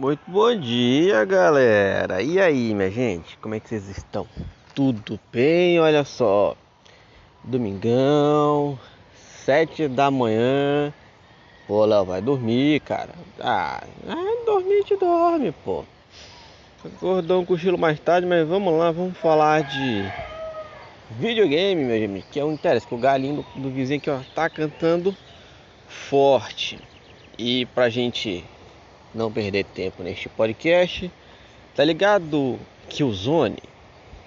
Muito bom dia, galera. E aí, minha gente? Como é que vocês estão? Tudo bem? Olha só. Domingão, sete da manhã. Pô, Léo, vai dormir, cara. Ah, ah dormir te dorme, pô. Acordou um cochilo mais tarde, mas vamos lá, vamos falar de videogame, meu gente, que é um interesse, que o galinho do, do vizinho aqui, ó, tá cantando forte. E pra gente não perder tempo neste podcast, tá ligado que o Zone,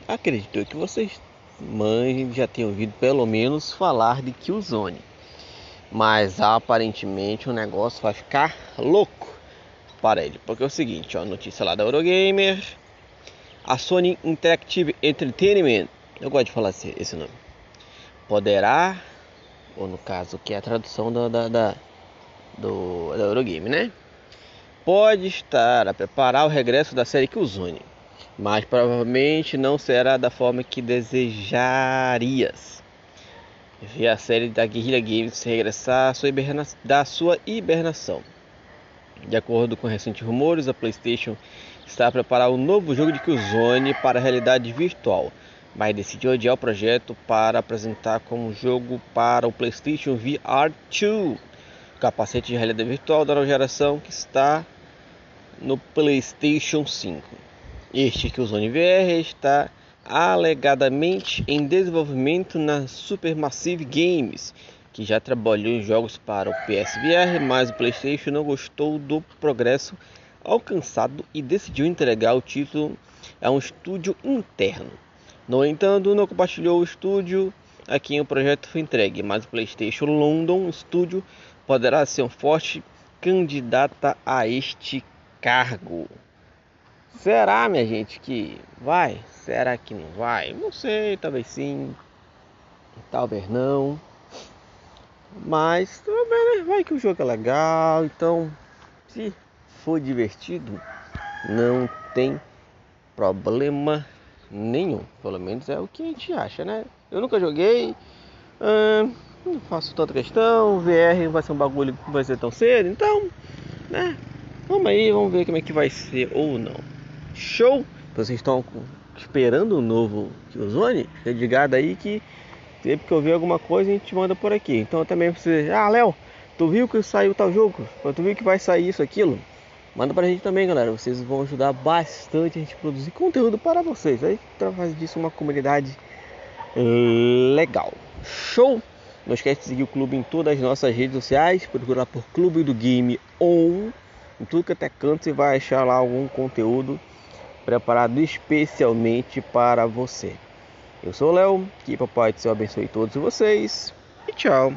acredito que vocês mães já tenham ouvido pelo menos falar de Killzone. Mas aparentemente o negócio vai ficar louco para ele. Porque é o seguinte, ó, notícia lá da Eurogamer. A Sony Interactive Entertainment, eu gosto de falar esse nome, poderá, ou no caso que é a tradução da, da, da do, da Eurogame, né? Pode estar a preparar o regresso da série Killzone, mas provavelmente não será da forma que desejarias. Ver a série da Guerrilla Games regressar da sua hibernação. De acordo com recentes rumores, a PlayStation está a preparar um novo jogo de Killzone para a realidade virtual, mas decidiu adiar o projeto para apresentar como jogo para o PlayStation VR 2 capacete de realidade virtual da nova geração que está no PlayStation 5. Este que o VR está alegadamente em desenvolvimento na Supermassive Games, que já trabalhou em jogos para o PSVR, mas o PlayStation não gostou do progresso alcançado e decidiu entregar o título a um estúdio interno. No entanto, não compartilhou o estúdio a quem o projeto foi entregue, mas o PlayStation London Studio poderá ser um forte candidata a este cargo. Será, minha gente, que vai? Será que não vai? Não sei, talvez sim, talvez não. Mas também né? vai que o jogo é legal, então se for divertido, não tem problema nenhum. Pelo menos é o que a gente acha, né? Eu nunca joguei. Hum, não faço tanta questão, VR vai ser um bagulho que vai ser tão cedo, então, né? Vamos aí, vamos ver como é que vai ser ou não. Show! Vocês estão esperando o um novo Killzone? Fica ligado aí que sempre que eu ver alguma coisa a gente manda por aqui. Então também você, ah Léo, tu viu que saiu tal jogo? Tu viu que vai sair isso, aquilo? Manda pra gente também, galera. Vocês vão ajudar bastante a gente produzir conteúdo para vocês. Aí faz disso uma comunidade legal. Show! Não esquece de seguir o clube em todas as nossas redes sociais. Procurar por Clube do Game ou em tudo que até canto você vai achar lá algum conteúdo preparado especialmente para você. Eu sou o Léo, que papai do céu abençoe todos vocês e tchau.